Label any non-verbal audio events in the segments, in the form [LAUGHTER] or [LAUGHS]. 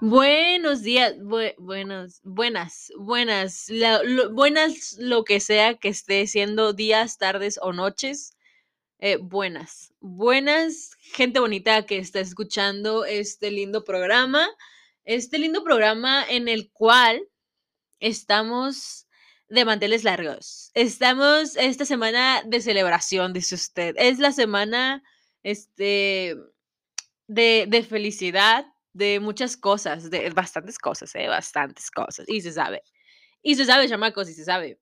Buenos días, bue- buenos, buenas, buenas, buenas lo que sea que esté siendo días, tardes o noches. eh, buenas, buenas, gente bonita que está escuchando este lindo programa, este lindo programa en el cual estamos de manteles largos. Estamos esta semana de celebración, dice usted. Es la semana, este, de, de felicidad, de muchas cosas, de bastantes cosas, ¿eh? Bastantes cosas. Y se sabe. Y se sabe, chamacos, y se sabe.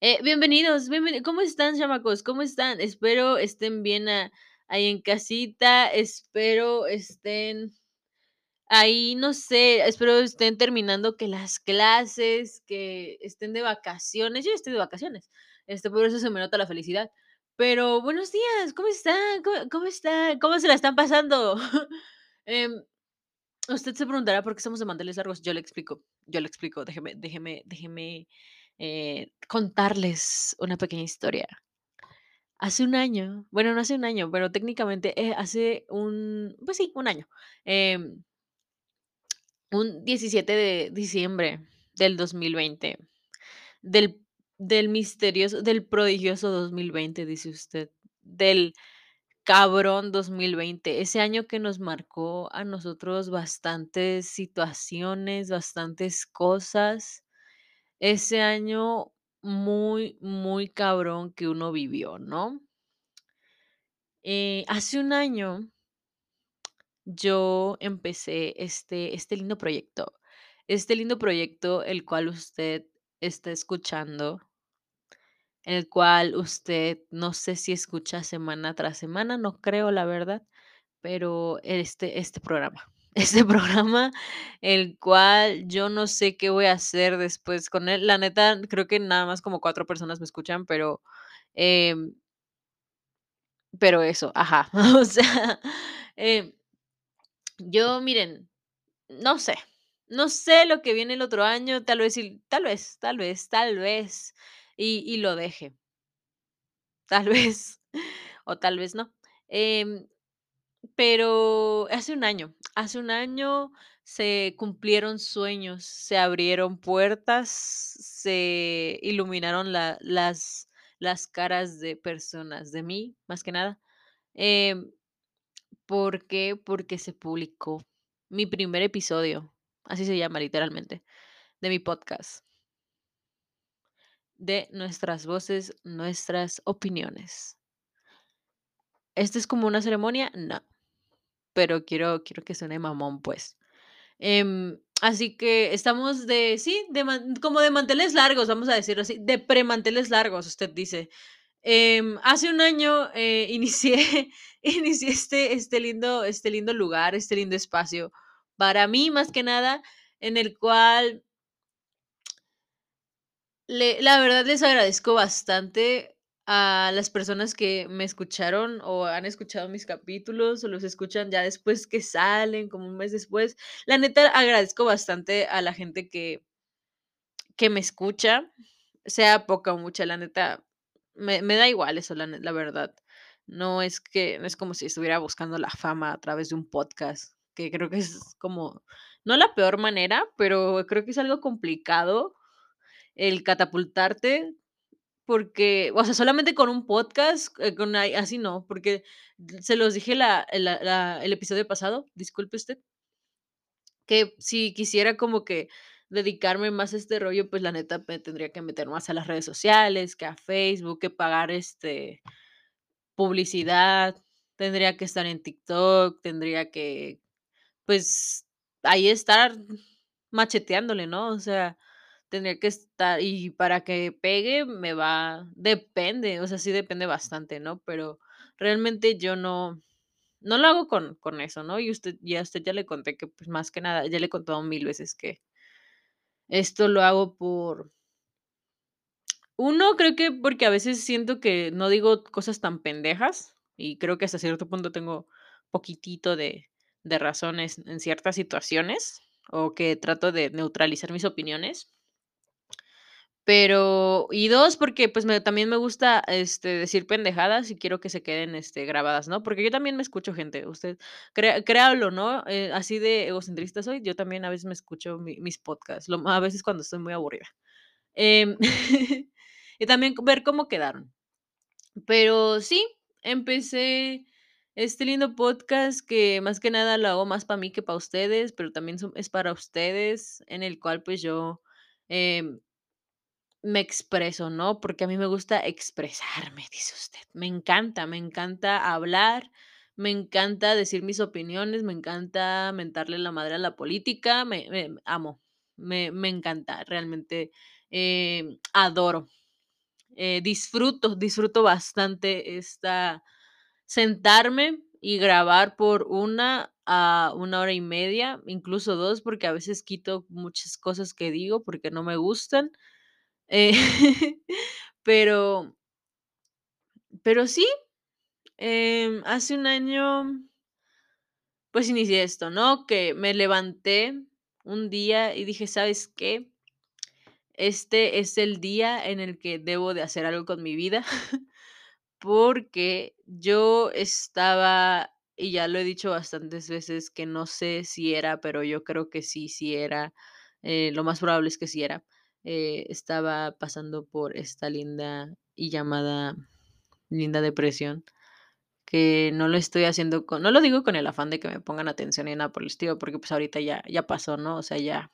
Eh, bienvenidos, bienveni- ¿cómo están, chamacos? ¿Cómo están? Espero estén bien a- ahí en casita, espero estén ahí, no sé, espero estén terminando que las clases, que estén de vacaciones. Yo estoy de vacaciones, este, por eso se me nota la felicidad. Pero buenos días, ¿cómo están? ¿Cómo, cómo están? ¿Cómo se la están pasando? [LAUGHS] Em, usted se preguntará por qué estamos de manteles largos. Yo le explico, yo le explico. Déjeme, déjeme, déjeme eh, contarles una pequeña historia. Hace un año, bueno, no hace un año, pero técnicamente eh, hace un, pues sí, un año. em, un 17 de diciembre del 2020, del, del misterioso, del prodigioso 2020, dice usted, del cabrón 2020, ese año que nos marcó a nosotros bastantes situaciones, bastantes cosas, ese año muy, muy cabrón que uno vivió, ¿no? Eh, hace un año yo empecé este, este lindo proyecto, este lindo proyecto el cual usted está escuchando, el cual usted no sé si escucha semana tras semana, no creo la verdad, pero este, este programa, [LAUGHS] este programa, el cual yo no sé qué voy a hacer después con él. La neta, creo que nada más como cuatro personas me escuchan, pero, em, pero eso, ajá, [LAUGHS] o sea, em, yo miren, no sé, no sé lo que viene el otro año, tal vez, tal vez, tal vez, tal vez, y, lo deje, tal [LAUGHS] vez, o tal vez no. Em, Pero hace un año, hace un año se cumplieron sueños, se abrieron puertas, se iluminaron la- las, las caras de personas, de mí, más que nada. Em, ¿por qué? Porque se publicó mi primer episodio, así se llama literalmente, de mi podcast, de nuestras voces, nuestras opiniones. ¿Esto es como una ceremonia? No, pero quiero, quiero que suene mamón, pues. Em, así que estamos de, sí, de como de manteles largos, vamos a decirlo así, de premanteles largos, usted dice. Em, hace un año eh, [LAUGHS] inicié, inicié este, este, lindo, este lindo lugar, este lindo espacio, para mí más que nada, en el cual le la verdad les agradezco bastante a las personas que me escucharon o han escuchado mis capítulos o los escuchan ya después que salen, como un mes después. La neta agradezco bastante a la gente que que me escucha, sea poca o mucha, la neta me me da igual eso, la la verdad. No es que no es como si estuviera buscando la fama a través de un podcast, que creo que es como, no la peor manera, pero creo que es algo complicado el catapultarte, porque, o sea, solamente con un podcast, eh, con así no, porque se los dije la el episodio pasado, disculpe usted, que si quisiera como que dedicarme más a este rollo, pues la neta me tendría que meter más a las redes sociales, que a Facebook, que pagar, este, publicidad, tendría que estar en TikTok, tendría que, pues, ahí estar macheteándole, ¿no? O sea, tendría que estar y para que pegue me va depende, o sea, sí depende bastante, ¿no? Pero realmente yo no no lo hago con con eso, ¿no? Y usted ya usted ya le conté que, pues, más que nada, ya le he contado mil veces que esto lo hago por uno, creo que porque a veces siento que no digo cosas tan pendejas, y creo que hasta cierto punto tengo poquitito de de razones en ciertas situaciones, o que trato de neutralizar mis opiniones. Pero y 2, porque, pues, también me gusta, este, decir pendejadas y quiero que se queden, este, grabadas, ¿no? Porque yo también me escucho gente, usted créalo no, eh, así de egocentrista soy, yo también a veces me escucho mi mis podcasts, lo a veces cuando estoy muy aburrida. Em, [LAUGHS] y también ver cómo quedaron. Pero sí, empecé este lindo podcast que más que nada lo hago más para mí que para ustedes, pero también es para ustedes, en el cual, pues, yo, em me expreso, ¿no? Porque a mí me gusta expresarme, dice usted. Me encanta, me encanta hablar, me encanta decir mis opiniones, me encanta mentarle la madre a la política, me amo, me me encanta, realmente, em, adoro, eh, disfruto, disfruto bastante esta sentarme y grabar por 1 a 1 hora y media, incluso 2, porque a veces quito muchas cosas que digo porque no me gustan, eh, [LAUGHS] pero pero sí, em, hace 1 año pues, inicié esto, ¿no? Que me levanté un día y dije: "¿Sabes qué? Este es el día en el que debo de hacer algo con mi vida", [LAUGHS] porque yo estaba, y ya lo he dicho bastantes veces, que no sé si era, pero yo creo que sí, sí era, eh, lo más probable es que sí era, eh, estaba pasando por esta linda y llamada linda depresión, que no lo estoy haciendo con no lo digo con el afán de que me pongan atención ni nada por el estilo, porque, pues, ahorita ya ya pasó, ¿no? O sea, ya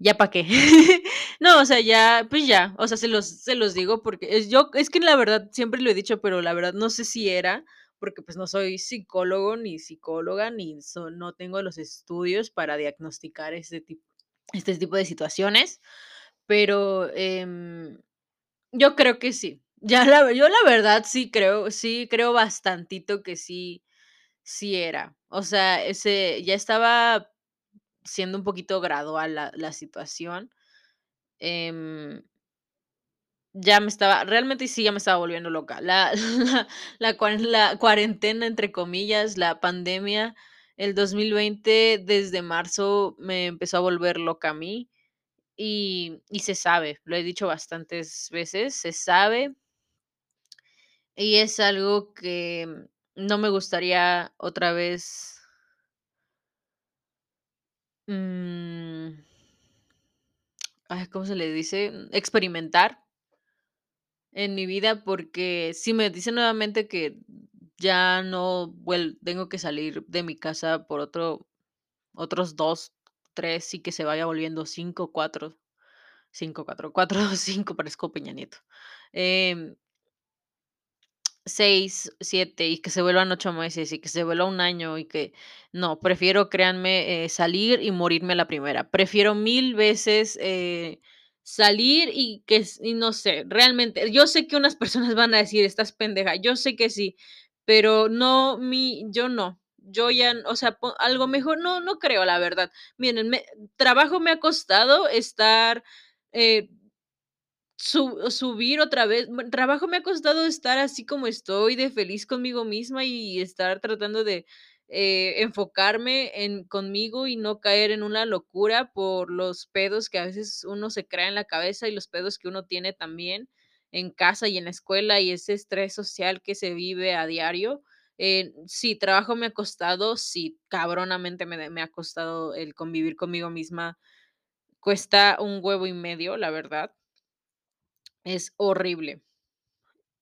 ya para qué. [LAUGHS] No, o sea, ya, pues ya, o sea, se los se los digo porque es yo es que la verdad siempre lo he dicho, pero la verdad no sé si era, porque, pues, no soy psicólogo, ni psicóloga, ni so no tengo los estudios para diagnosticar ese tipo este tipo de situaciones, pero, em, yo creo que sí. Ya la yo la verdad sí creo sí creo bastantito que sí sí era. O sea, ese ya estaba siendo un poquito gradual la la situación, em ya me estaba realmente sí, ya me estaba volviendo loca. La [LAUGHS] la la cuaren la "cuarentena", entre comillas, la pandemia, el 2020, desde marzo, me empezó a volver loca a mí, y y se sabe, lo he dicho bastantes veces, se sabe y es algo que no me gustaría otra vez mm ¿cómo se le dice? Experimentar en mi vida, porque si me dicen nuevamente que ya no vuel tengo que salir de mi casa por otro otros 2, 3 y que se vaya volviendo 5, 4, 5, 4, 4, 5, parezco Peña Nieto, em 6, 7 y que se vuelvan 8 meses y que se vuelva 1 año y que no, prefiero, créanme, eh, salir y morirme la primera. Prefiero 1000 veces, eh, salir y que y no sé, realmente, yo sé que unas personas van a decir: "Estás pendeja", yo sé que sí, pero no, mi yo no, yo ya, o sea, algo mejor no, no creo, la verdad. Miren, me trabajo me ha costado estar, eh su subir otra vez, trabajo me ha costado estar así como estoy, de feliz conmigo misma y estar tratando de, eh, enfocarme en conmigo y no caer en una locura por los pedos que a veces uno se crea en la cabeza y los pedos que uno tiene también en casa y en la escuela, y ese estrés social que se vive a diario. Eh, sí, trabajo me ha costado, sí, cabronamente me me ha costado el convivir conmigo misma. Cuesta un huevo y medio, la verdad. Es horrible.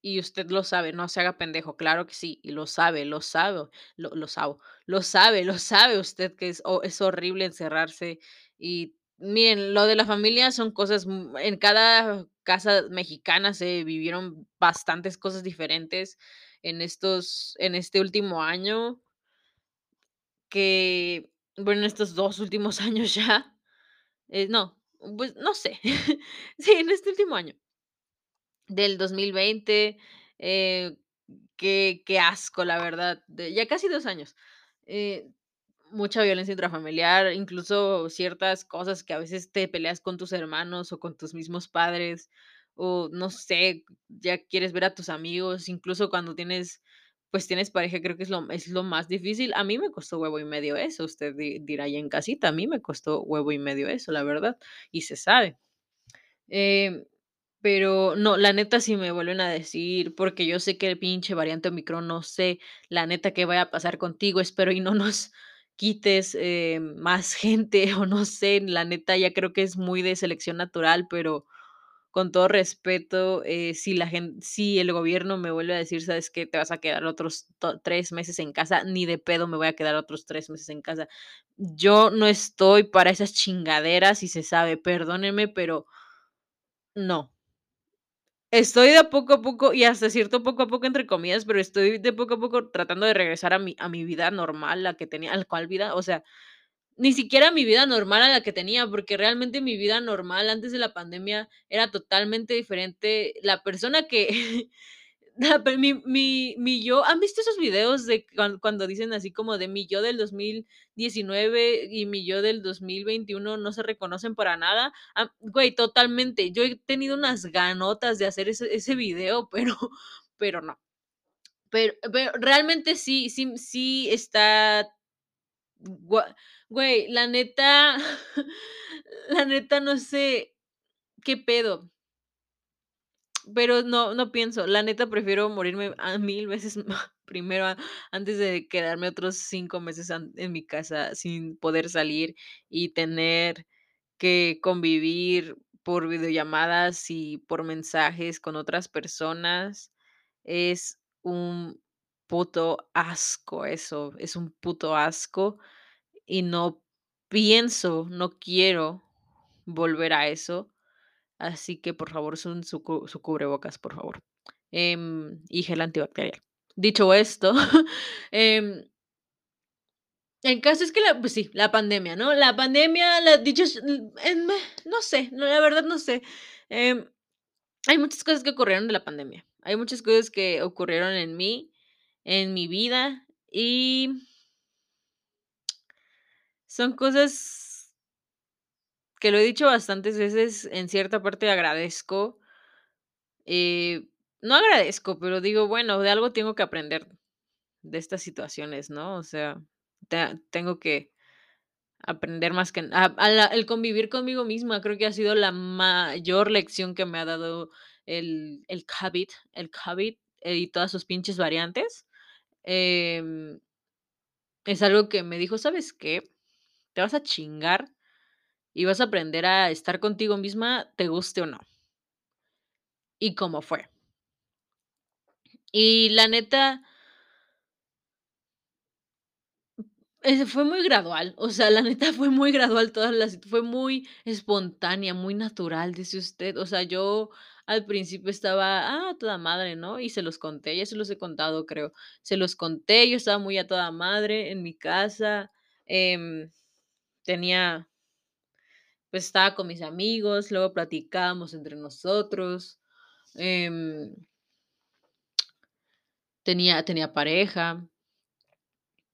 Y usted lo sabe, no se haga pendejo, claro que sí, y lo sabe, lo sabe, lo lo sabo lo sabe, lo sabe usted que es es horrible encerrarse. Y miren, lo de la familia son cosas, en cada casa mexicana se vivieron bastantes cosas diferentes en estos en este último año que, bueno, estos 2 últimos [LAUGHS] años ya, eh, no, pues, no sé. [LAUGHS] Sí, en este último año. Del 2020, eh, qué qué asco, la verdad, ya casi 2 años. Eh, mucha violencia intrafamiliar, incluso ciertas cosas que a veces te peleas con tus hermanos o con tus mismos padres, o no sé, ya quieres ver a tus amigos, incluso cuando tienes, pues, tienes pareja, creo que es lo es lo más difícil. A mí me costó huevo y medio eso, usted di dirá ahí en casita, a mí me costó huevo y medio eso, la verdad, y se sabe. Em, pero no, la neta, si me vuelven a decir, porque yo sé que el pinche variante Omicron, no sé, la neta, qué vaya a pasar contigo, espero y no nos quites, eh, más [LAUGHS] gente, o no sé, la neta, ya creo que es muy de selección natural, pero con todo respeto, eh, si la gen si el gobierno me vuelve a decir: "¿Sabes qué? Te vas a quedar otros 3 meses en casa", ni de pedo me voy a quedar otros 3 meses en casa. Yo no estoy para esas chingaderas y se sabe, perdónenme, pero no. Estoy de poco a poco, y hasta cierto poco a poco, entre comillas, pero estoy de poco a poco tratando de regresar a mi a mi vida normal, la que tenía al cual vida, o sea, ni siquiera mi vida normal a la que tenía, porque realmente mi vida normal antes de la pandemia era totalmente diferente. La persona que [LAUGHS] mi mi mi yo ¿han visto esos videos de cuan cuando dicen así como de mi yo del 2019 y mi yo del 2021 no se reconocen para nada? Ah, güey, totalmente. Yo he tenido unas ganotas de hacer ese ese video, [LAUGHS] pero pero no. Pero pero realmente sí sí sí está güey, la neta [LAUGHS] la neta no sé qué pedo. Pero no no pienso, la neta prefiero morirme a 1000 veces [LAUGHS] primero antes de quedarme otros 5 meses en mi casa sin poder salir y tener que convivir por videollamadas y por mensajes con otras personas. Es un puto asco eso, es un puto asco, y no pienso, no quiero volver a eso. Así que, por favor, usen su cu su cubrebocas, por favor, em, y gel antibacterial. Dicho esto, [LAUGHS] em el caso es que la pues sí, la pandemia, ¿no? La pandemia, la dichos l en no sé, la verdad no sé. Em, hay muchas cosas que ocurrieron de la pandemia. Hay muchas cosas que ocurrieron en mí, en mi vida, y son cosas que lo he dicho bastantes veces, en cierta parte agradezco. Eh, no agradezco, pero digo, bueno, de algo tengo que aprender de estas situaciones, ¿no? O sea, te tengo que aprender más que el convivir conmigo misma, creo que ha sido la mayor lección que me ha dado el el el COVID, eh, y todas sus pinches variantes. Em es algo que me dijo: "¿Sabes qué? Te vas a chingar y vas a aprender a estar contigo misma, te guste o no". Y cómo fue. Y la neta Eh, fue muy gradual, o sea, la neta fue muy gradual todas las fue muy espontánea, muy natural, dice usted. O sea, yo al principio estaba, ah, a toda madre, ¿no? Y se los conté, ya se los he contado, creo. Se los conté, yo estaba muy a toda madre en mi casa, em, tenía pues, estaba con mis amigos, luego platicábamos entre nosotros, em tenía tenía pareja.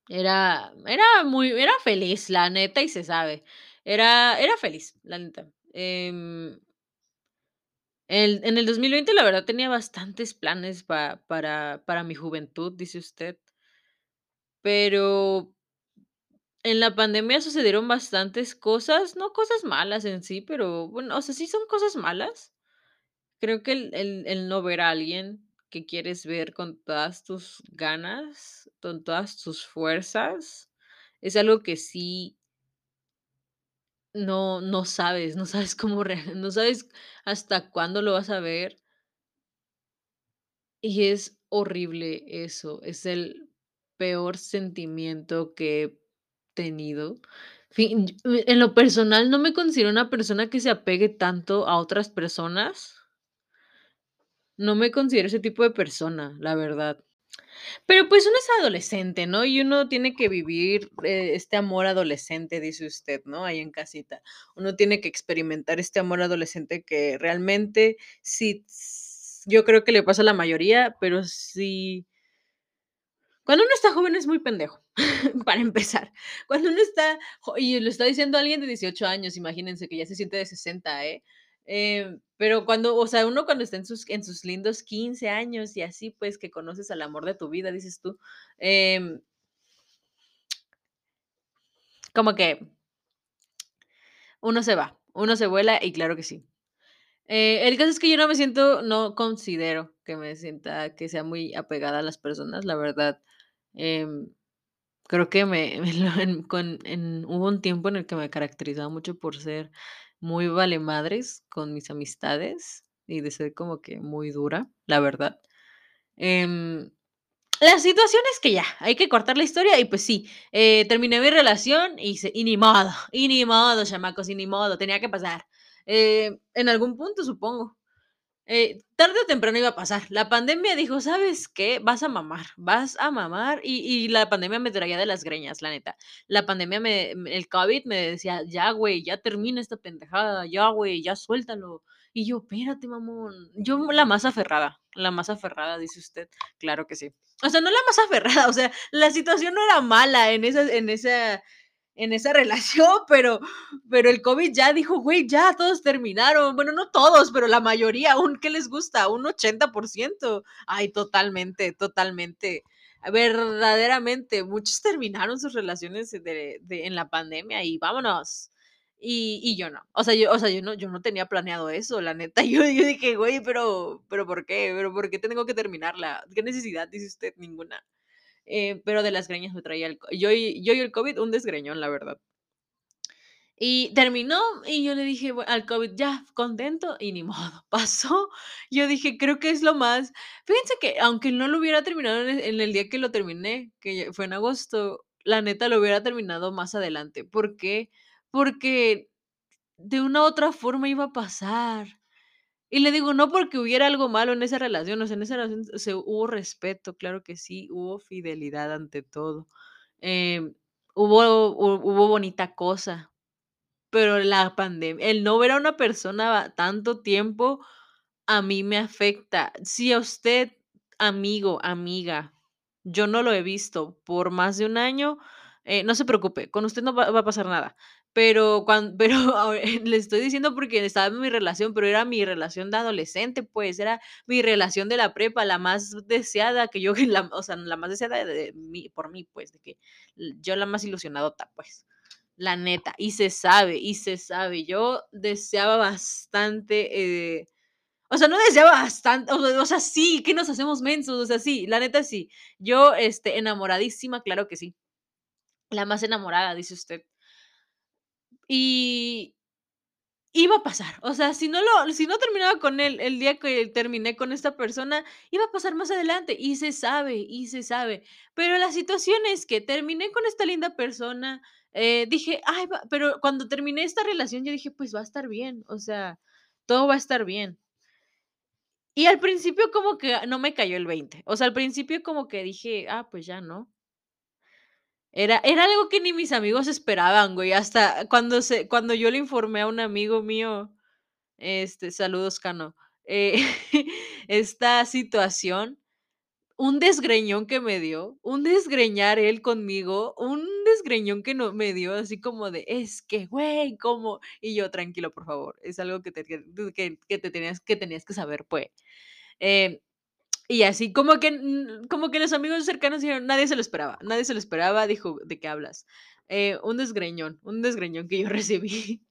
Era era muy era feliz, la neta, y se sabe. Era era feliz, la neta. Em el en el 2020, la verdad, tenía bastantes planes pa para para mi juventud, dice usted. Pero en la pandemia sucedieron bastantes cosas, no cosas malas en sí, pero bueno, o sea, sí son cosas malas. Creo que el el el no ver a alguien que quieres ver con todas tus ganas, con todas tus fuerzas, es algo que sí no no sabes, no sabes cómo [LAUGHS] no sabes hasta cuándo lo vas a ver. Y es horrible eso, es el peor sentimiento que tenido. En lo personal, no me considero una persona que se apegue tanto a otras personas. No me considero ese tipo de persona, la verdad. Pero, pues, uno es adolescente, ¿no? Y uno tiene que vivir, eh, este amor adolescente, dice usted, ¿no? Ahí en casita. Uno tiene que experimentar este amor adolescente que realmente sí yo creo que le pasa a la mayoría, pero sí cuando uno está joven es muy pendejo, [LAUGHS] para empezar. Cuando uno está y lo está diciendo alguien de 18 años, imagínense que ya se siente de 60, ¿eh? Em, pero cuando, o sea, uno cuando está en sus en sus lindos 15 años y así, pues, que conoces al amor de tu vida, dices tú, em como que uno se va, uno se vuela y claro que sí. Eh, el caso es que yo no me siento no considero que me sienta que sea muy apegada a las personas, la verdad, em, creo que me [LAUGHS] en hubo un tiempo en el que me caracterizaba mucho por ser muy valemadres con mis amistades y de ser como que muy dura, la verdad. Em, la situación es que ya, hay que cortar la historia y, pues sí, eh, terminé mi relación y se y ni modo, y ni modo, chamacos, y ni modo, tenía que pasar. Eh, en algún punto, supongo. Eh, tarde o temprano iba a pasar. La pandemia dijo: "¿Sabes qué? Vas a mamar, vas a mamar", y y la pandemia me traía de las greñas, la neta. La pandemia me el COVID me decía: "Ya, güey, ya termina esta pendejada, ya, güey, ya suéltalo". Y yo: "Espérate, mamón". Yo la más aferrada, la más aferrada, dice usted. Claro que sí. O sea, no la más [LAUGHS] aferrada, o sea, la situación no era mala en esa en esa en esa [LAUGHS] relación, pero pero el COVID ya dijo: "Güey, ya, todos terminaron". Bueno, no todos, pero la mayoría, un ¿qué les gusta? Un 80%. Ay, totalmente, totalmente. Verdaderamente, muchos terminaron sus relaciones de de en la pandemia y vámonos. Y y yo no. O sea, yo o sea, yo no yo no tenía planeado eso, la neta. [LAUGHS] Yo yo dije: "Güey, pero pero, ¿por qué? ¿Pero por qué tengo que terminarla? ¿Qué necesidad?", dice usted. Ninguna. Eh, pero de las greñas me traía el yo y yo y el COVID, un desgreñón, la verdad. Y terminó, y yo le dije al COVID: "Ya, contento", y ni [LAUGHS] modo, pasó. Yo dije: "Creo que es lo más" fíjense que, aunque no lo hubiera terminado en en el día que lo terminé, que fue en agosto, la neta lo hubiera terminado más adelante, ¿por qué? Porque de una u otra forma iba a pasar. Y le digo, no porque hubiera algo malo en esa relación, o sea, en esa relación se hubo respeto, claro que sí, hubo fidelidad ante todo. Em, hubo hu hubo bonita cosa, pero la pandemia el no ver a una persona tanto tiempo, a mí me afecta. Si a usted, amigo, amiga, yo no lo he visto por más de un año, eh, no se preocupe, con usted no va a pasar nada. Pero cuan [LAUGHS] pero le estoy diciendo porque estaba en mi relación, pero era mi relación de adolescente, pues, era mi relación de la prepa, la más deseada que yo [LAUGHS] la o sea, la más deseada de mí por mí, pues, de que yo la más ilusionadota, pues, la neta. Y se sabe, y se sabe. Yo deseaba bastante, eh, o sea, no deseaba bastante, o o sea, sí, ¿qué nos hacemos mensos? O sea, sí, la neta sí. Yo, este, enamoradísima, claro que sí. La más enamorada, dice usted. Y iba a pasar, o sea, si no lo si no terminaba con él el día que terminé con esta persona, iba a pasar más adelante, y se sabe, y se sabe. Pero la situación es que terminé con esta linda persona, eh, dije: "Ay, va", pero cuando terminé esta relación, yo dije: "Pues va a estar bien, o sea, todo va a estar bien". Y al principio como que no me cayó el 20, o sea, al principio como que dije: "Ah, pues ya", ¿no? Era era algo que ni mis amigos esperaban, güey, hasta cuando se cuando yo le informé a un amigo mío, este, saludos, Cano, eh, [LAUGHS] esta situación, un desgreñón que me dio, un desgreñar él conmigo, un desgreñón que no me dio así como de: "Es que, güey, ¿cómo?". Y yo: "Tranquilo, por favor, es algo que te que que te tenías que tenías que saber, pue". Eh, y así como que, mm, como que los amigos cercanos dijeron: "Nadie se lo esperaba, nadie se lo esperaba", dijo: "¿De qué hablas?". Eh, un desgreñón, un desgreñón que yo [LAUGHS] recibí,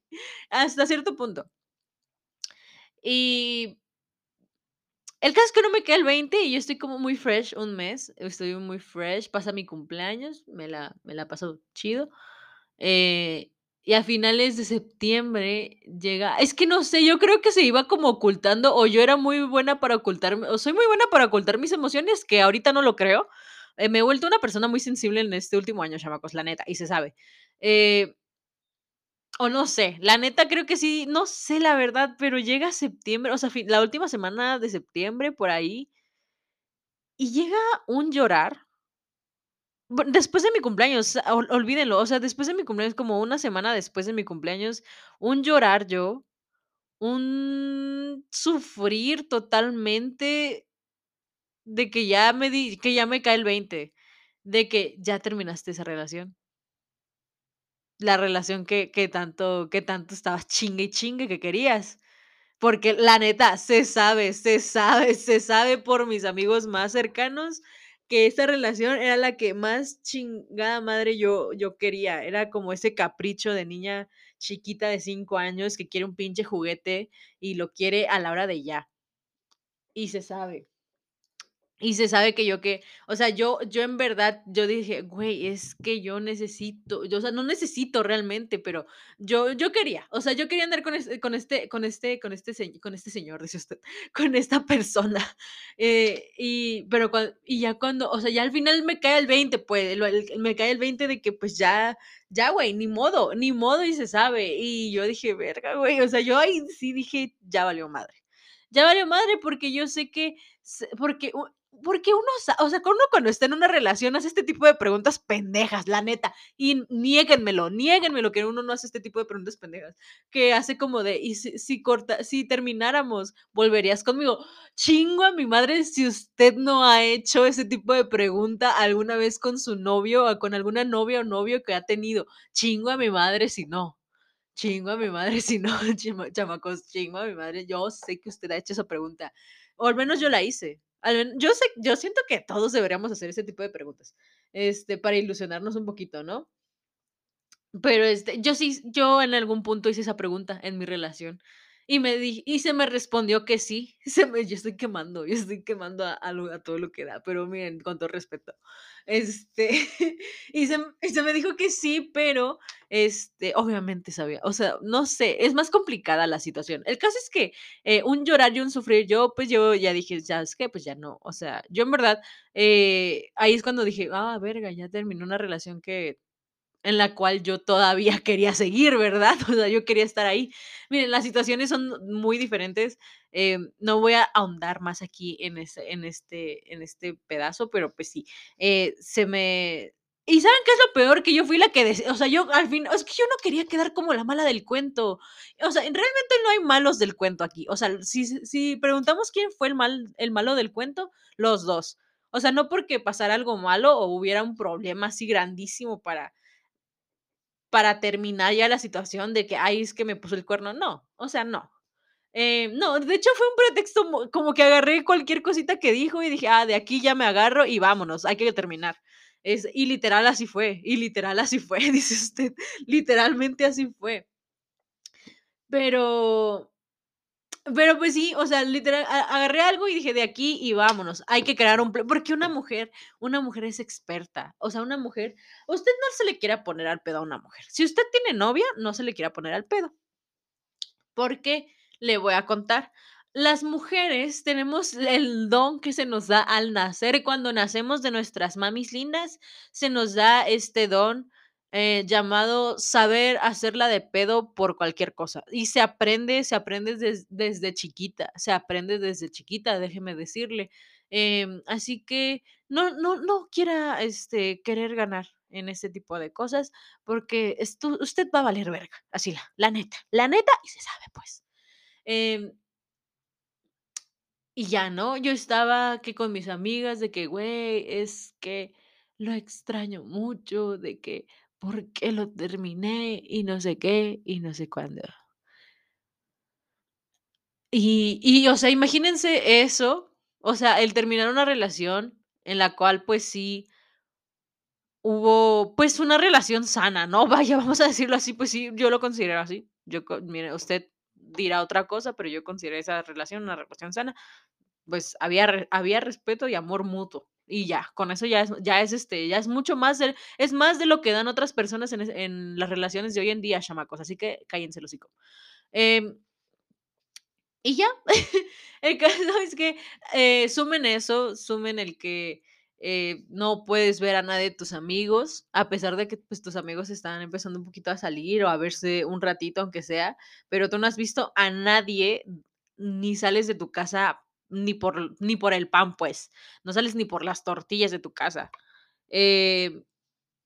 hasta cierto punto. Y el caso es que no me cae el 20 y yo estoy como muy fresh un mes, estoy muy fresh, pasa mi cumpleaños, me la me la paso chido, eh, y a finales de septiembre llega es que no sé, yo creo que se iba como ocultando, o yo era muy buena para ocultarme, o soy muy buena para ocultar mis emociones, que ahorita no lo creo. Eh, me he vuelto una persona muy sensible en este último año, chamacos, la neta, y se sabe. Eh o no sé, la neta creo que sí, no sé la verdad, pero llega septiembre, o sea, la última semana de septiembre, por ahí y llega un llorar después de mi cumpleaños, ol olvídenlo, o sea, después de mi cumpleaños, como una semana después de mi cumpleaños, un llorar yo, un sufrir totalmente de que ya me di que ya me cae el 20, de que ya terminaste esa relación. La relación que que tanto que tanto estabas chingue y chingue que querías. Porque la neta, se sabe, se sabe, se sabe por mis amigos más cercanos que esa relación era la que más chingada madre yo yo quería. Era como ese capricho de niña chiquita de 5 años que quiere un pinche juguete y lo quiere a la hora de ya. Y se sabe. Y se sabe que yo que, o sea, yo yo en verdad, yo dije: "Güey, es que yo necesito", yo, o sea, no necesito realmente, pero yo yo quería, o sea, yo quería andar con este con este con este con este con este señor, dice usted, [LAUGHS] con esta persona, eh, y pero cuan y ya cuando, o sea, ya al final me cae el 20, pues, me cae el 20 de que, pues, ya ya, güey, ni modo, ni modo y se sabe. Y yo dije: "Verga, güey", o sea, yo ahí sí dije: "Ya valió madre". Ya valió madre porque yo sé que porque porque uno o sea, uno cuando está en una relación hace este tipo de preguntas pendejas, la neta, y niéguenmelo, niéguenmelo que uno no hace este tipo de preguntas pendejas, que hace como de: "Y si si corta si termináramos, ¿volverías conmigo?". Chingo a mi madre si usted no ha hecho ese tipo de pregunta alguna vez con su novio, o con alguna novia o novio que ha tenido. Chingo a mi madre si no. Chingo a mi madre si no, [LAUGHS] chamacos, chingo a mi madre. Yo sé que usted ha hecho esa pregunta, o al menos yo la hice. Yo sé yo siento que todos deberíamos hacer ese tipo de preguntas, este, para ilusionarnos un poquito, ¿no? Pero, este, yo sí yo en algún punto hice esa pregunta en mi relación, y me di y se me respondió que sí, [LAUGHS] se me yo estoy quemando, yo estoy quemando a todo lo que da, pero miren, con todo respeto. Este, [LAUGHS] y se y se me dijo que sí, pero, este, obviamente sabía, o sea, no sé, es más complicada la situación. El caso es que, eh, un llorar y un sufrir, yo, pues, yo ya dije: "¿Sabes qué? Pues ya no". O sea, yo en verdad, eh, ahí es cuando dije: "Ah, verga, ya terminó una relación que en la cual yo todavía [LAUGHS] quería seguir", ¿verdad? [LAUGHS] O sea, yo quería estar ahí. Miren, las situaciones son muy diferentes, em, no voy a ahondar más aquí en ese en este en este pedazo, pero, pues sí, eh, se me ¿y saben qué es lo peor? Que yo fui la que o sea, yo al fin es que yo no quería quedar como la mala del cuento. O sea, realmente no hay malos del cuento aquí. O sea, si si preguntamos quién fue el mal el malo del cuento, los 2. O sea, no porque pasara algo malo o hubiera un problema así grandísimo para para terminar ya la situación de que: "Ay, es que me puso el cuerno", no, o sea, no. Eh, no, de hecho, fue un pretexto como que agarré cualquier cosita que dijo y dije: "Ah, de aquí ya me agarro y vámonos, hay que terminar". Es y literal así fue, y literal así fue, [LAUGHS] dice usted, literalmente así fue. Pero pero, pues sí, o sea, literal, agarré algo y dije: "De aquí y vámonos, hay que crear un plan", porque una mujer una mujer es experta, o sea, una mujer usted no se le quiera poner al pedo a una mujer. Si usted tiene novia, no se le quiera poner al pedo. ¿Por qué? Le voy a contar. Las mujeres tenemos el don que se nos da al nacer, cuando nacemos de nuestras mamis lindas, se nos da este don, eh, llamado saber hacerla de pedo por cualquier cosa, y se aprende se aprende des desde chiquita, se aprende desde chiquita, déjeme decirle. Em, así que no no no quiera, este, querer ganar en ese tipo de cosas, porque estu usted va a valer verga, así la la neta, la neta y se sabe, pues. Em y ya, ¿no? Yo estaba que con mis amigas de que: "Güey, es que lo extraño mucho", de que: "¿Por qué lo terminé?", y no sé qué, y no sé cuándo. Y y, o sea, imagínense eso, o sea, el terminar una relación en la cual, pues sí hubo, pues, una relación sana, ¿no? [LAUGHS] Vaya, vamos a decirlo así, pues sí, yo lo considero así. Yo mire, usted dirá otra cosa, pero yo considero esa relación una relación sana. Pues, había había respeto y amor mutuo, y ya, con eso ya es ya es, este, ya es mucho más de es más de lo que dan otras personas en las relaciones de hoy en día, chamacos, así que cállense el hocico. Em y ya, [LAUGHS] el caso [LAUGHS] es que, eh, sumen eso, sumen el que, eh, no puedes ver a nadie de tus amigos, a pesar de que, pues, tus amigos están empezando un poquito a salir o a verse un ratito, aunque sea, pero tú no has visto a nadie, ni sales de tu casa ni por ni por el pan, pues, no sales ni por las tortillas de tu casa. Eh,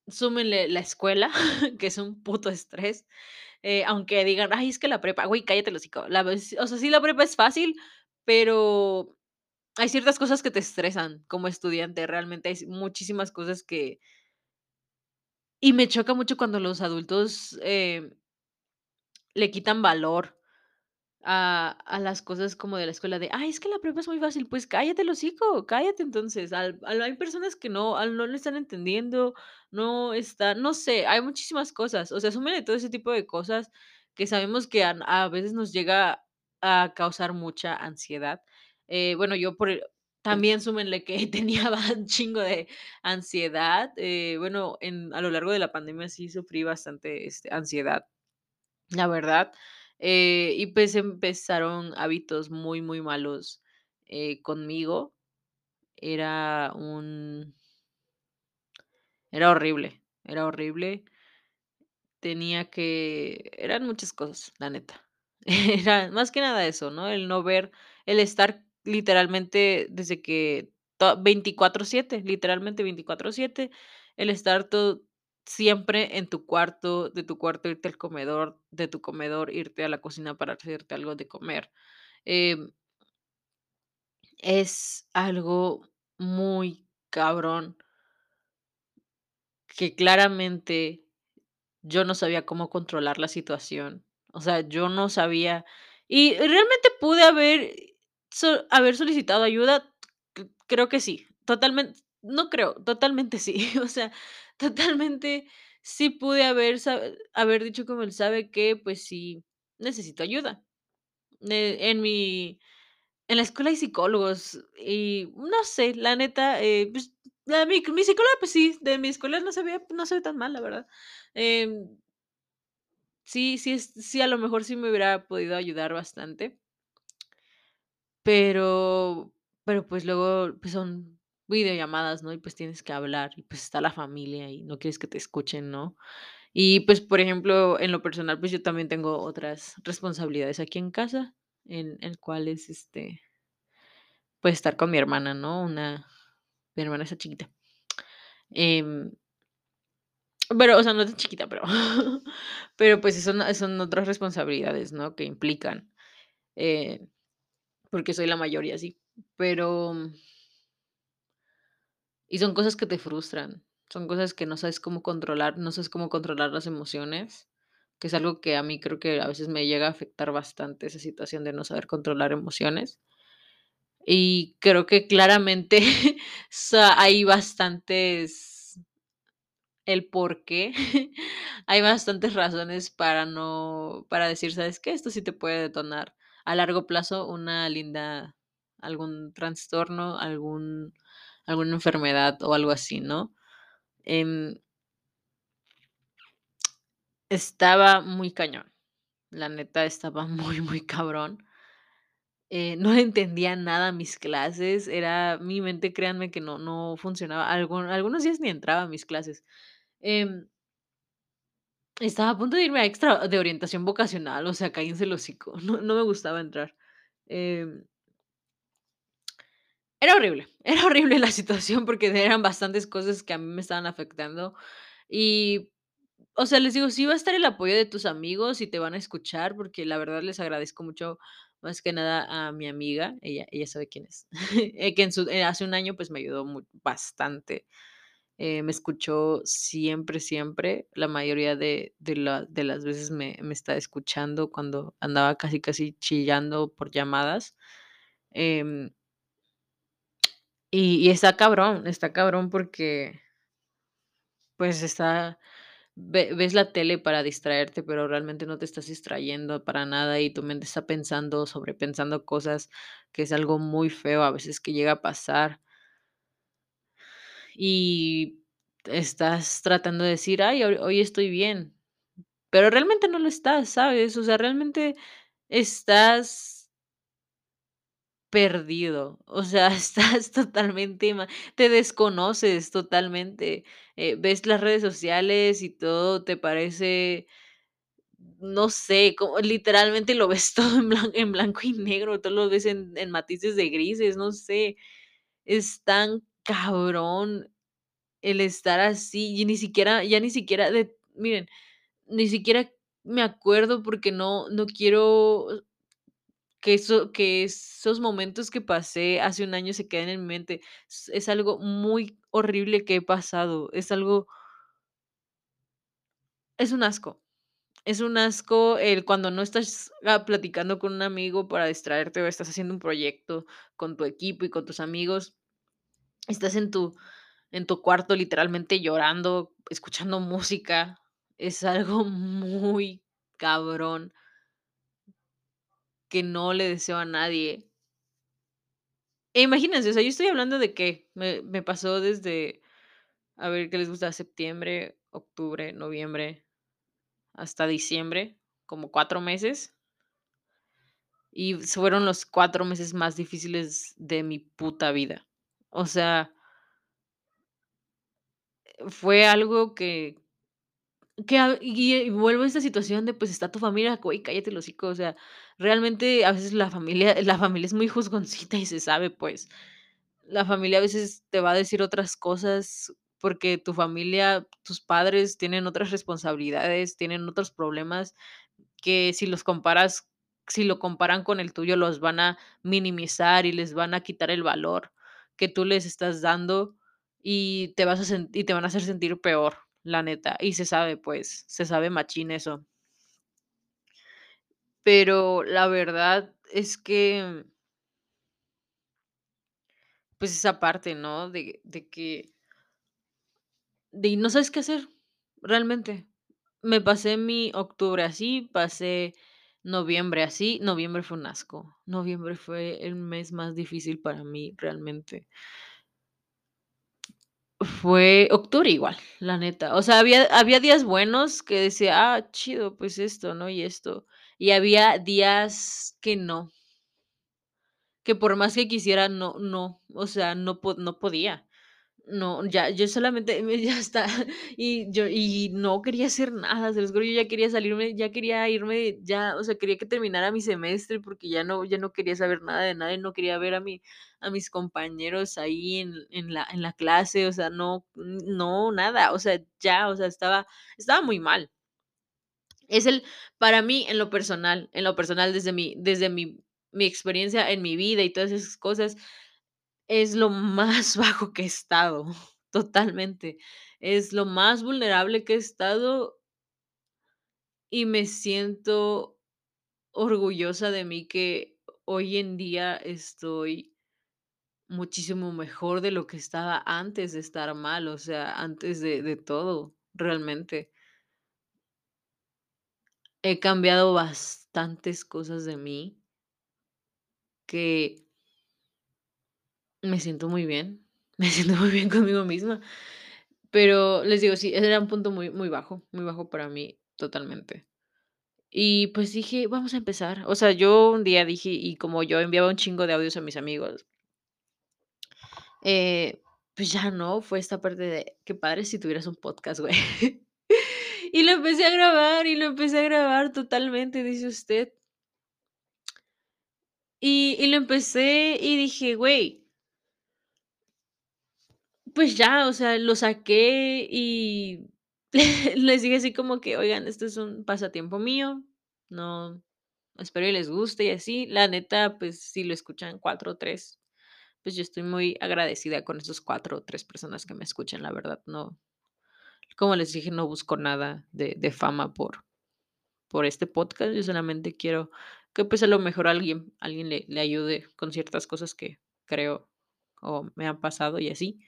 súmenle la escuela, [LAUGHS] que es un puto estrés, eh, aunque digan: "Ay, es que la prepa", güey, cállate el hocico. La o sea, sí, la prepa es fácil, pero hay ciertas cosas que te estresan como estudiante, realmente hay muchísimas cosas que y me choca mucho cuando los adultos, em le quitan valor a a las cosas como de la escuela de: "Ay, es que la prepa es muy fácil". Pues cállate el hocico, cállate entonces. Al al hay personas que no al no lo están entendiendo, no está no sé, hay muchísimas cosas. O sea, súmale todo ese tipo de cosas que sabemos que an a veces nos llega a causar mucha ansiedad. Eh, bueno, yo por el también súmenle que [LAUGHS] tenía un chingo de ansiedad. Eh, bueno, en a lo largo de la pandemia sí sufrí bastante, este, ansiedad. La verdad, eh, y pues empezaron hábitos muy, muy malos, eh, conmigo. Era un era horrible, era horrible. Tenía que eran muchas cosas, la neta. [LAUGHS] Era más que nada eso, ¿no? El no ver, el estar literalmente desde que to 24/7, literalmente 24/7, el estar todo siempre en tu cuarto, de tu cuarto irte al comedor, de tu comedor irte a la cocina para hacerte algo de comer. Em es algo muy cabrón que claramente yo no sabía cómo controlar la situación. O sea, yo no sabía y realmente pude haber haber solicitado ayuda, creo que sí, totalmente no creo, totalmente sí. [LAUGHS] O sea, totalmente sí pude haber haber dicho como el: "¿Sabe qué? Pues sí, necesito ayuda". Eh, en mi en la escuela hay psicólogos y no sé, la neta, eh, pues, la mi mi psicóloga, pues sí, de mi escuela no se ve no se tan mal, la verdad. Em sí sí sí, a lo mejor sí me hubiera podido ayudar bastante. Pero pero, pues, luego, pues, son videollamadas, ¿no? Y, pues, tienes que hablar, y, pues, está la familia, y no quieres que te escuchen, ¿no? Y, pues, por ejemplo, en lo personal, pues, yo también tengo otras responsabilidades aquí en casa, en el cual es, este pues, estar con mi hermana, ¿no? Una mi hermana está chiquita. Em pero, o sea, no tan chiquita, pero [LAUGHS] pero, pues, son son otras responsabilidades, ¿no? Que implican, eh, porque soy la mayor y así. Pero y son cosas que te frustran, son cosas que no sabes cómo controlar, no sabes cómo controlar las emociones, que es algo que a mí creo que a veces me llega a afectar bastante esa situación de no saber controlar emociones. Y creo que claramente, [LAUGHS] hay bastantes el porqué. [LAUGHS] Hay bastantes razones para no para decir: "¿Sabes qué? Esto sí te puede detonar a largo plazo una linda algún trastorno, algún alguna enfermedad o algo así", ¿no? Em estaba muy cañón. La neta estaba [LAUGHS] muy, muy cabrón. Eh, no entendía nada mis clases, era mi mente, créanme que no no funcionaba. Algun algunos días ni entraba a mis clases. Em estaba a punto de irme a extra de orientación vocacional, o sea, cállense el hocico. [LAUGHS] No no me gustaba entrar. Em era horrible, [LAUGHS] era horrible la situación porque eran bastantes cosas que a mí me estaban afectando. Y, o sea, les digo, sí va a estar el apoyo de tus amigos y te van a escuchar, porque la verdad les agradezco mucho, más que nada a mi amiga, ella ella sabe quién es, [LAUGHS] eh, que su eh, hace un año, pues, me ayudó bastante. Eh, me escuchó siempre, siempre, la mayoría de de la de las veces me me está escuchando cuando andaba casi, casi chillando por llamadas. Em y y está cabrón, está cabrón porque pues, está ve ves la tele para distraerte, pero realmente no te estás distrayendo para nada, y tu mente está pensando, sobrepensando cosas, que es algo muy feo a veces que llega a pasar. Y estás tratando de decir: "Ay, hoy hoy estoy bien", pero realmente no lo estás, ¿sabes? O sea, realmente estás perdido, o sea, [LAUGHS] estás totalmente te desconoces totalmente, eh, ves las redes sociales y todo te parece, no sé, como literalmente lo ves [LAUGHS] todo en blanco y negro, todo lo ves en en matices de grises, no sé, es tan cabrón el estar así, y ni siquiera ya ni siquiera de miren, ni siquiera me acuerdo porque no no quiero que eso que esos momentos que pasé hace un año se queden en mi mente. Es es algo muy horrible que he pasado, es algo es un asco, Es un asco el cuando no estás, ah, platicando con un amigo para distraerte, o estás haciendo un proyecto con tu equipo y con tus amigos. Estás en tu en tu cuarto literalmente llorando, escuchando música. Es algo [LAUGHS] muy cabrón que no le deseo a nadie. E imagínense, o sea, yo estoy hablando de que me me pasó desde, a ver, ¿qué les gusta? Septiembre, octubre, noviembre, hasta diciembre, como 4 meses. Y fueron los 4 meses más difíciles de mi puta vida. O sea fue algo que que y vuelvo a esta situación de, pues, está tu familia, güey, cállate el hocico, o sea, realmente, a veces la familia la familia es muy juzgoncita y se sabe, pues. La familia a veces te va a decir otras cosas, porque tu familia, tus padres tienen otras responsabilidades, tienen otros problemas, que si los comparas si lo comparan con el tuyo, los van a minimizar y les van a quitar el valor que tú les estás dando, y te vas a y te van a hacer sentir peor, la neta, y se sabe, pues, se sabe machín eso. Pero la verdad es que pues, esa parte, ¿no? De de que de no sabes qué hacer, realmente. Me pasé mi octubre así, pasé noviembre así. Noviembre fue un asco. Noviembre fue el mes más difícil para mí, realmente. Fue octubre igual, la neta. O sea, había había días buenos que decía: "Ah, chido, pues esto, ¿no? Y esto". Y había días que no. Que por más que quisiera, no no, o sea, no no podía. No, ya, yo solamente me [LAUGHS] ya está, y yo y no quería hacer nada, se los juro, yo ya quería salirme, ya quería irme, ya, o sea, quería que terminara mi semestre, porque ya no ya no quería saber nada de nadie, no quería ver a mi a mis compañeros ahí en en la en la clase, o sea, no no, nada, o sea, ya, o sea, estaba estaba muy mal. Es el para mí, en lo personal en lo personal, desde mi desde mi mi experiencia en mi vida y todas esas cosas, es lo más [LAUGHS] bajo que he estado, totalmente. Es lo más vulnerable que he estado y me siento orgullosa de mí, que hoy en día estoy muchísimo mejor de lo que estaba antes de estar mal, o sea, antes de de todo, realmente. He cambiado bastantes cosas de mí que me siento muy bien, [LAUGHS] me siento muy bien conmigo misma. Pero les digo, sí, ese era un punto muy muy bajo, muy bajo para mí, totalmente. Y, pues, dije: "Vamos a empezar". O sea, yo un día dije y como yo enviaba un chingo de audios a mis amigos eh, pues ya, ¿no? Fue esta parte de: "Qué padre si tuvieras un podcast, güey". [LAUGHS] Y lo empecé a grabar, y lo empecé a grabar totalmente, dice usted. Y y lo empecé y dije: "Güey" pues ya, o sea, lo saqué y [LAUGHS] les dije así como que: "Oigan, esto es un pasatiempo mío, no espero y les guste y así". La neta, pues, si lo escuchan 4 o 3, pues, yo estoy muy agradecida con esos 4 o 3 personas que me escuchan, la verdad, no como les dije, no busco nada de de fama por por este podcast, yo solamente quiero que, pues, a lo mejor alguien alguien le le ayude con ciertas cosas que creo o me han pasado y así,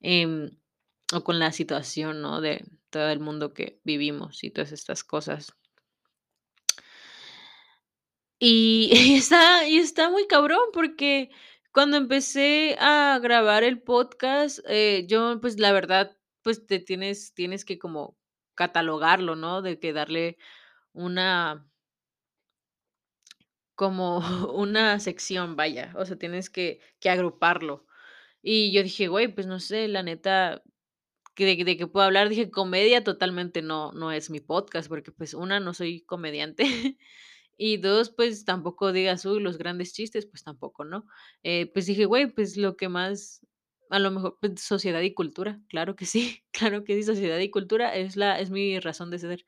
em, o con la situación, ¿no? De todo el mundo que vivimos y todas estas cosas. [LAUGHS] Y está y está muy cabrón, porque cuando empecé a grabar el podcast, eh, yo, pues, la verdad, pues, te tienes tienes que como catalogarlo, ¿no? De que darle una como [LAUGHS] una sección, vaya, o sea, tienes que que agruparlo. Y yo dije: "Güey, pues, no sé, la neta, ¿que de de qué puedo hablar?". Dije: "Comedia totalmente no no es mi podcast", porque, pues, 1, no soy comediante, [LAUGHS] y 2, pues, tampoco digas: "Uy, los grandes chistes", pues, tampoco, ¿no? Eh, pues, dije: "Güey, pues, lo que más a lo mejor, pues, sociedad y cultura". Claro que sí, [LAUGHS] claro que sí, sociedad y cultura es la es mi razón de ser.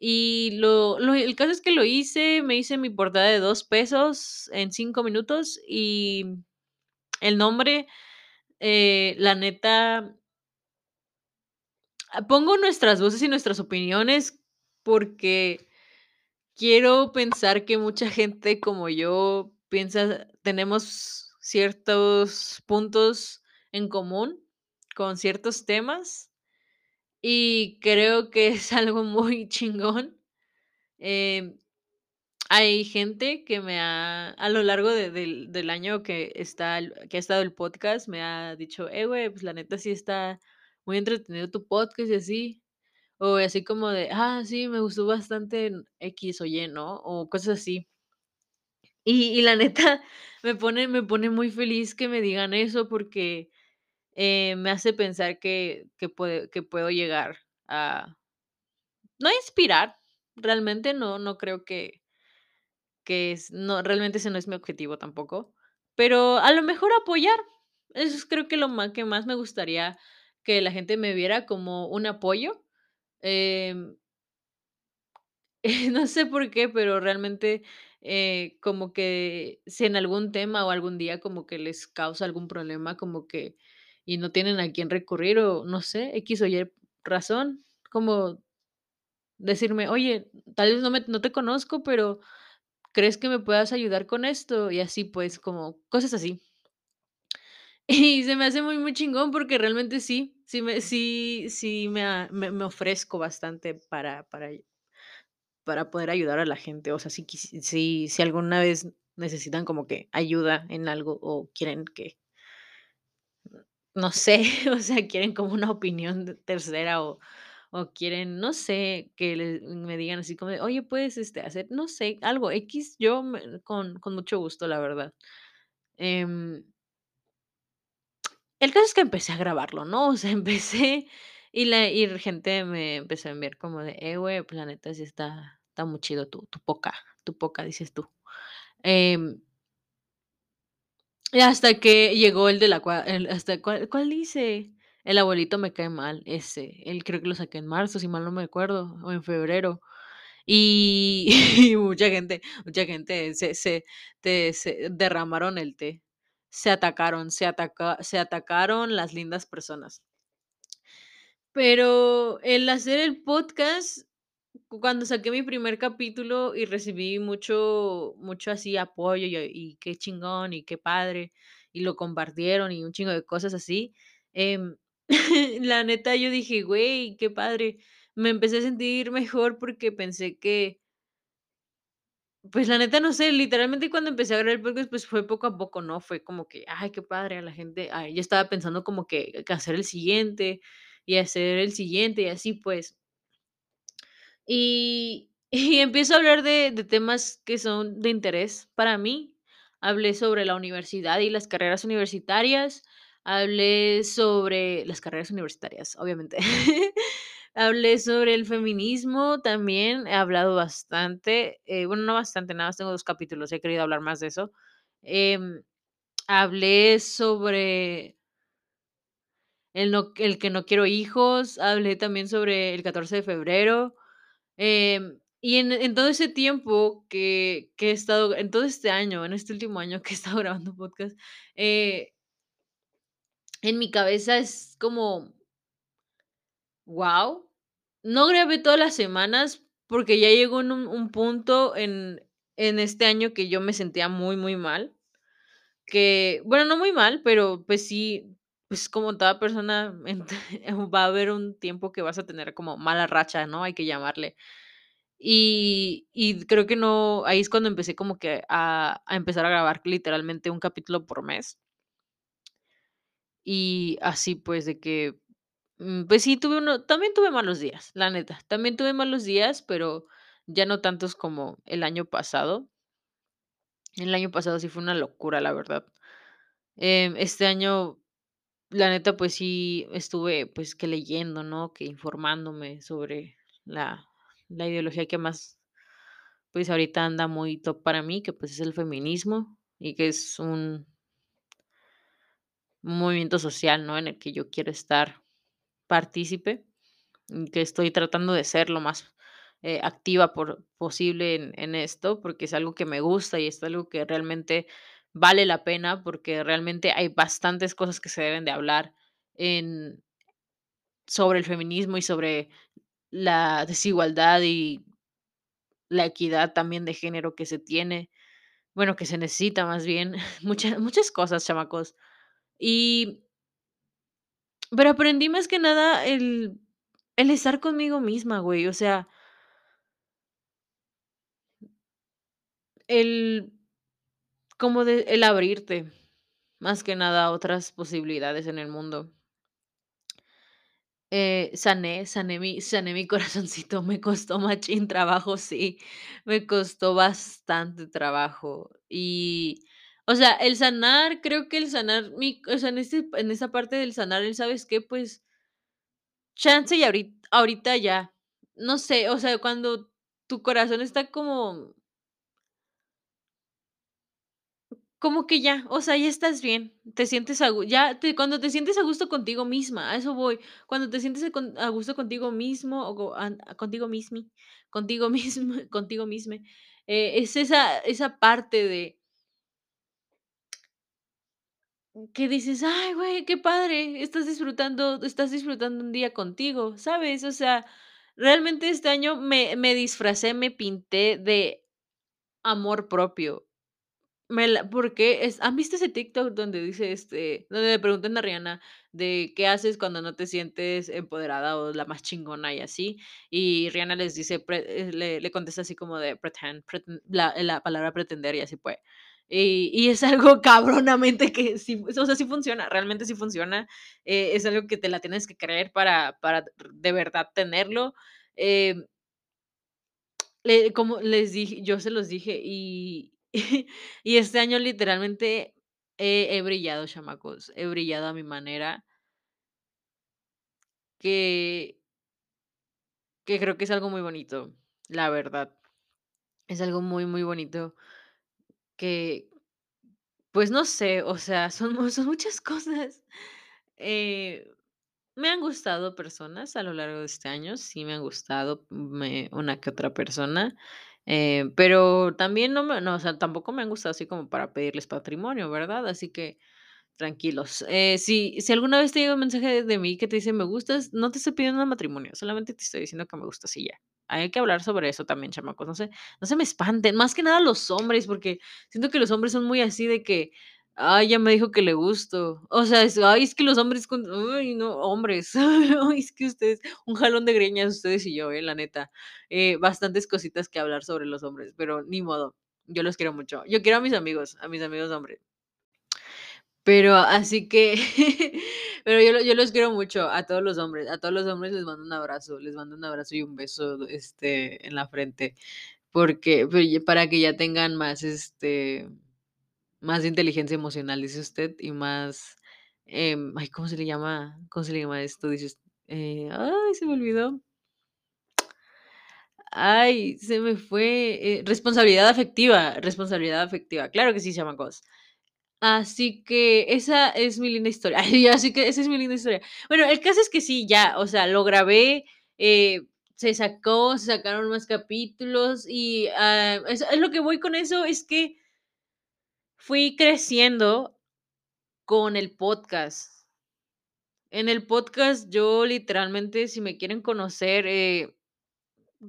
Y lo lo el caso es que lo hice, me hice mi portada de 2 pesos en 5 minutos, y el nombre, eh, la neta Ah, pongo nuestras voces y nuestras opiniones porque quiero pensar que mucha gente como yo piensa tenemos ciertos puntos en común con ciertos temas, y creo que es algo muy [LAUGHS] chingón. Em, hay gente que me ha a lo largo de del año que está que ha estado el podcast, me ha dicho: "Eh, güey, pues, la neta sí está muy entretenido tu podcast y así". O así como de: "Ah, sí, me gustó bastante X o Y", ¿no? O cosas así. Y y la [LAUGHS] neta me pone me pone muy feliz que me digan eso porque, eh, me hace pensar que que puede que puedo llegar a no inspirar, realmente no no creo que que es no, realmente ese no es mi objetivo tampoco, pero a lo mejor apoyar. Eso es creo que lo má que más me gustaría que la gente me viera como un apoyo, em [LAUGHS] no sé por qué, pero realmente, eh, como que si en algún tema o algún día como que les causa algún problema, como que y no tienen a quién recurrir o no sé, X o Y razón, como decirme: "Oye, tal vez no me no te conozco, pero, ¿crees que me puedas ayudar con esto?". Y así, pues, como cosas así. [LAUGHS] Y se me hace muy, muy chingón porque realmente sí, sí me sí sí me me me ofrezco bastante para para para poder ayudar a la gente. O sea, si si si alguna vez necesitan como que ayuda en algo o quieren que no sé, [LAUGHS] o sea, quieren como una opinión tercera o o quieren, no sé, que me digan así como de: "Oye, puedes, este, hacer", no sé, algo X, yo con con mucho gusto, la verdad. Em el caso es que empecé a grabarlo, ¿no? O sea, [LAUGHS] empecé y la y gente me empezó a enviar como de: "Eh, güey, pues, la neta sí está está muy chido tu tu poca tu poca", dices tú. Y hasta que llegó el de la cua el hasta ¿cuál cuál hice? El abuelito me cae mal, ese, él creo que lo saqué en marzo, si mal no me acuerdo, o en febrero. Y [LAUGHS] y mucha gente mucha gente se se te se derramaron el té. Se atacaron, se ataca se atacaron las lindas personas. Pero el hacer el podcast, cuando saqué mi primer capítulo y recibí mucho mucho así apoyo y y qué chingón y qué padre, y lo compartieron y un chingo de cosas así, em, [LAUGHS] la neta yo dije: "Güey, qué padre". Me empecé a sentir mejor porque pensé que pues, la neta, no sé, literalmente cuando empecé a grabar el podcast, pues, fue poco a poco, ¿no? Fue como que: "Ay, qué padre a la gente", ah, yo estaba pensando como que que hacer el siguiente, y hacer el siguiente, y así, pues. Y [LAUGHS] y empiezo a hablar de de temas que son de interés para mí. Hablé sobre la universidad y las carreras universitarias, hablé sobre las carreras universitarias, obviamente. [LAUGHS] Hablé sobre el feminismo también, he hablado bastante, eh, bueno, no bastante, nada más tengo 2 capítulos, he querido hablar más de eso. Em, hablé sobre el no el que no quiero hijos, hablé también sobre el 14 de febrero, em, y en en todo ese tiempo que que he estado en todo este año, en este último año que he estado [LAUGHS] grabando podcast, eh en mi cabeza es como Guau. No grabé todas las semanas, porque ya llegó un un punto en en este año que yo me sentía muy, muy mal, que bueno, no muy mal, pero, pues sí, pues, como toda persona, [LAUGHS] va a haber un tiempo que vas a tener como mala racha, ¿no? Hay que llamarle. Y y creo que no ahí es cuando empecé como que a a empezar a grabar literalmente un capítulo por mes. Y así, pues, de que, mm, pues sí, tuve uno también tuve malos días, la neta. También tuve malos días, pero ya no tantos como el año pasado. El año pasado sí fue una locura, la verdad. Em, este año, la neta, pues sí, estuve, pues, que leyendo, ¿no? Que informándome sobre la la ideología que más, pues, ahorita anda muy top para mí, que, pues, es el feminismo, y que es un un movimiento social, ¿no? En el que yo quiero estar partícipe, que estoy tratando de ser lo más, eh, activa por posible en en esto, porque es algo que me gusta y es algo que realmente vale la pena, porque realmente hay bastantes cosas que se deben de hablar en sobre el feminismo y sobre la desigualdad y la equidad también de género que se tiene, bueno, que se necesita más bien, [LAUGHS] muchas muchas cosas, chamacos. Y pero aprendí más que nada el el estar conmigo misma, güey, o sea el como de el abrirte, más que nada a otras posibilidades en el mundo. Eh, sané, sané mi sané mi [LAUGHS] corazoncito, me costó machín trabajo, sí, me costó bastante trabajo. Y, o sea, el sanar, creo que el sanar mi o sea, en ese en esa parte del sanar, el ¿sabes qué? Pues chance y ahorit ahorita ya, no sé, o sea, cuando tu corazón está como Como que ya, o sea, ya estás bien, te sientes a ya te cuando te sientes a gusto contigo misma, a eso voy. Cuando te sientes a gusto contigo mismo o contigo mismi, contigo [LAUGHS] mismo, contigo misme, eh, es esa esa parte de que dices: "Ay, güey, qué padre, estás disfrutando estás disfrutando un día contigo", ¿sabes? O sea, realmente este año me me disfracé, me pinté de amor propio. Me la porque es ¿han visto ese TikTok donde dice, este, donde le preguntan a Rihanna de qué haces cuando no te sientes empoderada o la más chingona y así? Y Rihanna les dice eh, le le contesta así como de pretend, preten la la palabra pretender y así pues. Y y es algo [LAUGHS] cabronamente que sí, o sea, sí funciona, realmente sí funciona, eh, es algo que te la tienes que creer para para de verdad tenerlo, le como les dije yo se los dije, y [LAUGHS] y este año literalmente he he brillado, chamacos, he brillado a mi manera que que creo que es algo muy bonito, la verdad. Es algo muy, muy bonito que, pues, no sé, o sea, son son muchas cosas. Eh, me han gustado personas a lo largo de este año, sí me han gustado, una que otra persona, eh, pero también no me no, o sea, tampoco me han gustado así como para pedirles patrimonio, ¿verdad? Así que tranquilos. Eh, si si alguna vez te llega un mensaje de mí que te dice: "Me gustas", no te estoy pidiendo matrimonio, solamente te estoy diciendo que me gustas y ya. Hay que hablar sobre eso también, chamacos, no se no se me espanten, más que nada los hombres, porque siento que los hombres son muy así de que: "Ay, ya me dijo que le gusto". O sea, es ay, es que los hombres con hombres, [LAUGHS] ay, es que ustedes, un jalón de greñas ustedes y yo, eh, la neta. Eh, bastantes cositas que hablar sobre los hombres, pero ni modo, yo los quiero mucho. Yo quiero a mis amigos, a mis amigos hombres. Pero así que, [LAUGHS] pero yo yo los quiero mucho a todos los hombres, a todos los hombres les mando un abrazo, les mando un abrazo y un beso, este, en la frente, porque pe para que ya tengan más, este, más inteligencia emocional, dice usted, y más, em, ay, ¿cómo se le llama? ¿Cómo se le llama esto? Dices, eh, ay, se me olvidó. Ay, se me fue, eh, responsabilidad afectiva, responsabilidad afectiva, claro que sí, chamacos. Así que esa es mi linda historia. [LAUGHS] Así que esa es mi linda historia. Bueno, el caso es que sí, ya, o sea, lo grabé, eh, se sacó, se sacaron más capítulos y, es es lo que voy con eso es que fui creciendo con el podcast. En el podcast yo literalmente, si me quieren conocer, eh,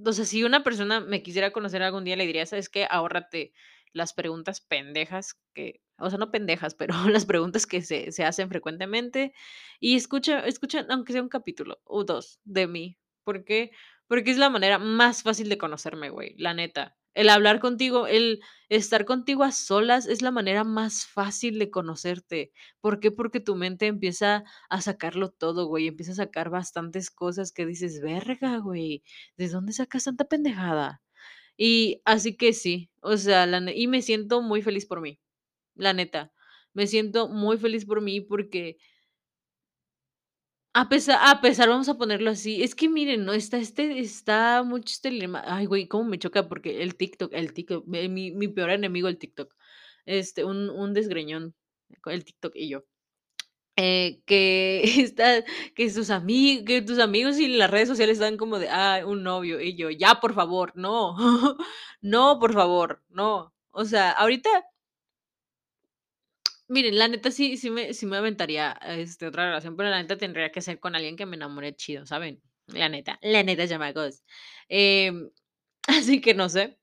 o sea, si una persona me quisiera conocer algún día, le diría: "¿Sabes qué? Ahórrate las preguntas pendejas que", o sea, no pendejas, pero [LAUGHS] las preguntas que se se hacen frecuentemente, y escucha escucha, aunque sea un capítulo o 2 de mí, ¿por qué? Porque es la manera más fácil de conocerme, güey, la neta. El hablar contigo, el estar contigo a solas es la manera más fácil de conocerte, ¿por qué? Porque tu mente empieza a sacarlo todo, güey, empieza a sacar bastantes cosas que dices: "Verga, güey, ¿de dónde sacas tanta pendejada?". Y así que sí, o sea, y me siento muy feliz por mí, la neta. Me siento muy feliz por mí porque a pesa a pesar, vamos a ponerlo así, es que miren, ¿no? Está este está mucho este lema. Ay, güey, cómo me choca porque el TikTok el TikTok, mi mi mi peor enemigo, el TikTok. Este, un un desgreñón, el TikTok y yo. Eh, que [LAUGHS] está que sus ami que tus amigos y las redes sociales están como de: "Ay, un novio", y yo: "Ya, por favor, no, [LAUGHS] no, por favor, no". O sea, ahorita miren, la neta sí sí me sí me aventaría, este, otra relación, pero la neta tendría que ser con alguien que me enamore chido, ¿saben? La neta, la neta, chamacos. Em, [LAUGHS] así que no sé.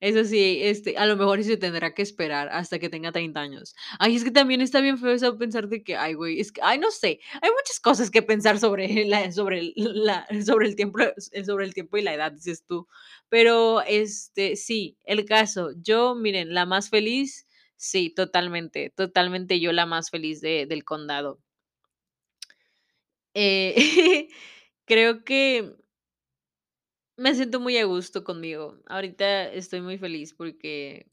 Eso sí, este, a lo mejor se tendrá que esperar hasta que tenga 30 años. Ay, es que también está bien feo eso pensar de que, ay, güey, es que, ay, no sé, hay muchas cosas que pensar sobre [LAUGHS] la, sobre la, sobre el tiempo, sobre el tiempo y la edad, dices tú. Pero, este, sí, el caso, yo, miren, la más feliz, sí, totalmente, totalmente yo la más feliz de, del condado. Eh, [LAUGHS] creo que Me siento muy a gusto conmigo. Ahorita estoy muy feliz porque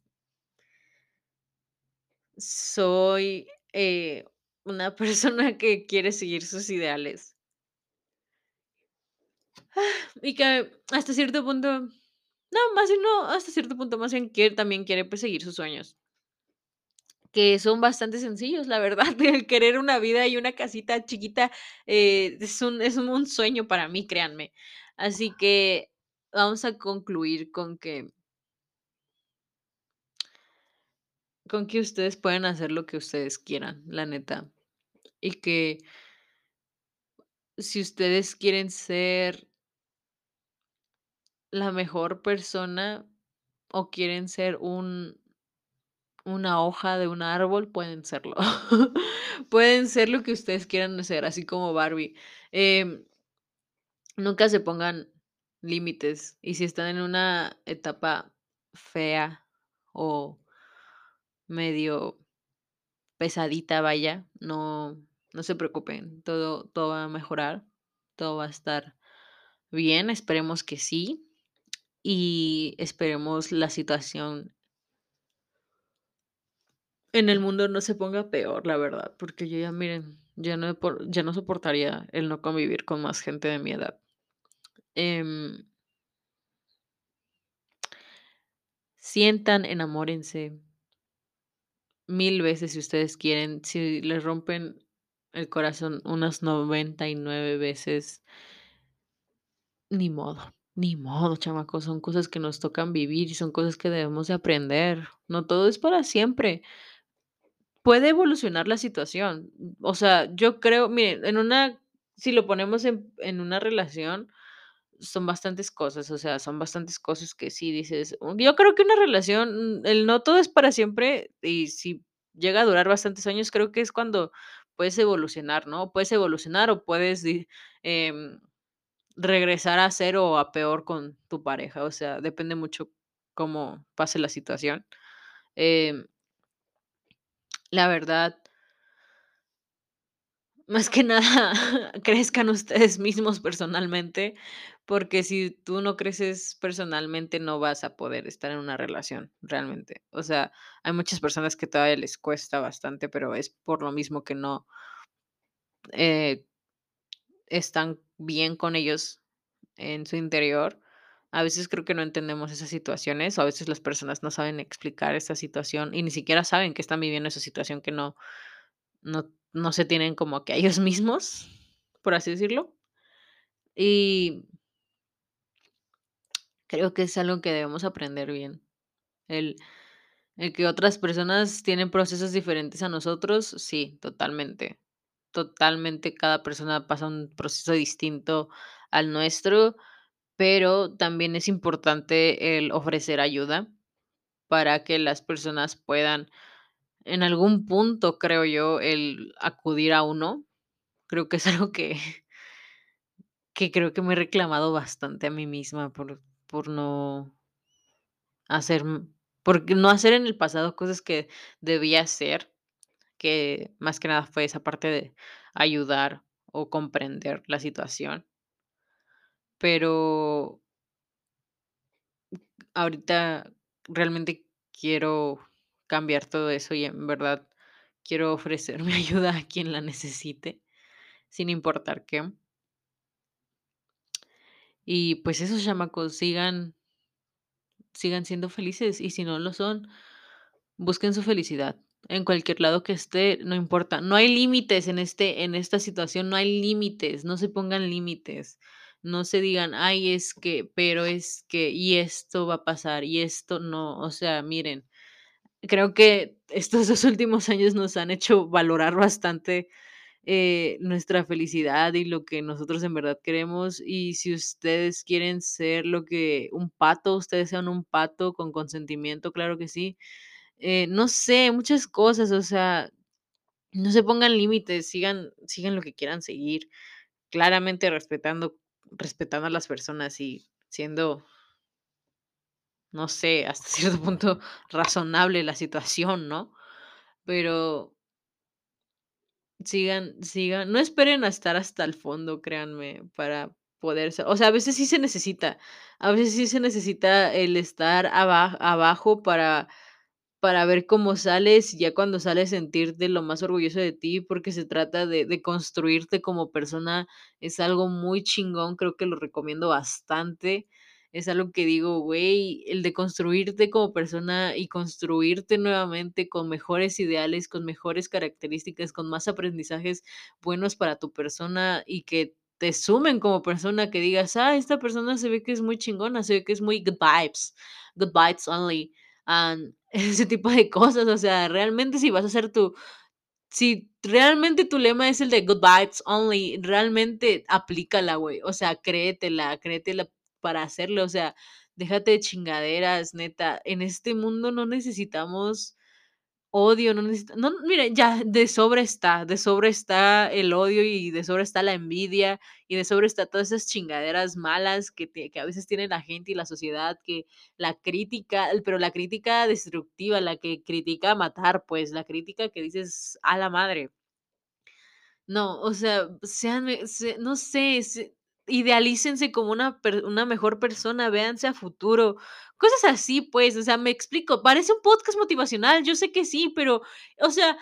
soy, eh, una [LAUGHS] persona que quiere seguir sus ideales [SIGHS] y que hasta cierto punto no, más bien no, hasta cierto punto, más bien quiere también quiere, pues, seguir sus sueños, que son bastante sencillos, la verdad, [LAUGHS] el querer una vida y una casita chiquita, eh, es un es un sueño para mí, créanme. Así que vamos a concluir con que Con que ustedes pueden hacer lo que ustedes quieran, la neta. Y que si ustedes quieren ser la mejor persona o quieren ser un una hoja de un árbol, pueden serlo. [LAUGHS] Pueden ser lo que ustedes quieran ser, así como Barbie. Em, nunca se pongan límites. Y si están en una etapa fea o medio pesadita, vaya, no, no se preocupen, todo, todo va a mejorar, todo va a estar bien, esperemos que sí, y esperemos la situación en el mundo no se ponga peor, la verdad, porque yo ya, miren, ya no, ya no soportaría el no convivir con más gente de mi edad. Em, sientan, enamórense mil veces si ustedes quieren, si les rompen el corazón unas 99 veces, Ni modo, ni modo, chamacos, son cosas que nos tocan vivir y son cosas que debemos de aprender. No todo es para siempre. Puede evolucionar la situación. O sea, yo creo, miren, en una, si lo ponemos en, en una relación, son bastantes cosas, o sea, son bastantes cosas que sí dices. "Mm, Yo creo que una relación, mm, el no todo es para siempre y si llega a durar bastantes años, creo que es cuando puedes evolucionar, ¿no? Puedes evolucionar o puedes em, regresar a cero o a peor con tu pareja, o sea, depende mucho cómo pase la situación. Em, la verdad, más que nada, [LAUGHS] crezcan ustedes mismos personalmente, porque si tú no creces personalmente, no vas a poder estar en una relación realmente. O sea, hay muchas personas que todavía les cuesta bastante, pero es por lo mismo que no eh, están bien con ellos en su interior. A veces creo que no entendemos esas situaciones, o a veces las personas no saben explicar esa situación y ni siquiera saben que están viviendo esa situación que no, no, no se tienen como que a ellos [LAUGHS] mismos, por así decirlo. Y creo que es algo que debemos aprender bien. El, el que otras personas tienen procesos diferentes a nosotros, sí, totalmente. Totalmente, cada persona pasa un proceso distinto al nuestro, pero también es importante el ofrecer ayuda para que las personas puedan, en algún punto, creo yo, el acudir a uno. Creo que es [LAUGHS] algo que, que creo que me he reclamado bastante a mí misma por, por no hacer, por no hacer en el pasado cosas que debía hacer, que más que nada fue esa parte de ayudar o comprender la situación. Pero ahorita realmente quiero cambiar todo eso y en verdad quiero ofrecer [LAUGHS] mi ayuda a quien la necesite, sin importar qué. Y pues esos chamacos sigan, sigan siendo felices y si no lo son, busquen su felicidad. En cualquier lado que esté, no importa. No hay límites en este, en esta situación, no hay límites, no se pongan límites. No se digan, ay, es que, pero es que, y esto va a pasar, y esto no. O sea, miren, Creo que estos 2 últimos años nos han hecho valorar bastante, eh, nuestra felicidad y lo que nosotros en verdad queremos. Y si ustedes quieren ser lo que un pato, ustedes sean un pato con consentimiento, claro que sí. Eh, no sé, muchas cosas, o sea, no se pongan límites, sigan, sigan lo que quieran seguir, claramente respetando, respetando a las personas y siendo, no sé, hasta [LAUGHS] cierto punto razonable la situación, ¿no? Pero Sigan sigan no esperen a estar hasta el fondo, créanme, para poder ser o sea, a veces sí se necesita, a veces sí se necesita el estar aba abajo para para ver cómo sales, y ya cuando sales sentirte lo más orgulloso de ti, porque se trata de de construirte como persona, es algo muy chingón, creo que lo recomiendo bastante. Es algo que digo, güey, el de construirte como persona y construirte nuevamente con mejores ideales, con mejores características, con más aprendizajes buenos para tu persona y que te sumen como persona, que digas: "Ah, esta persona se ve que es muy chingona, se ve que es muy good vibes, good vibes only", [LAUGHS] ese tipo de cosas, o sea, realmente si vas a hacer tu si realmente tu lema es el de good vibes only, realmente aplícala, güey. O sea, créetela, créetela para hacerlo. O sea, déjate de chingaderas, neta. En este mundo no necesitamos odio, no necesita no, mire, ya de sobra está, de sobra está el odio y de sobra está la envidia y de sobra está todas esas chingaderas malas que te que a veces tiene la gente y la sociedad, que la crítica, pero la crítica destructiva, la que critica matar, pues, la crítica que dices: "A la madre". No, o sea, sean, no sé, se idealícense como una una mejor persona, véanse a futuro, cosas así, pues, o sea, me explico, parece un podcast motivacional, yo sé que sí, pero, o sea,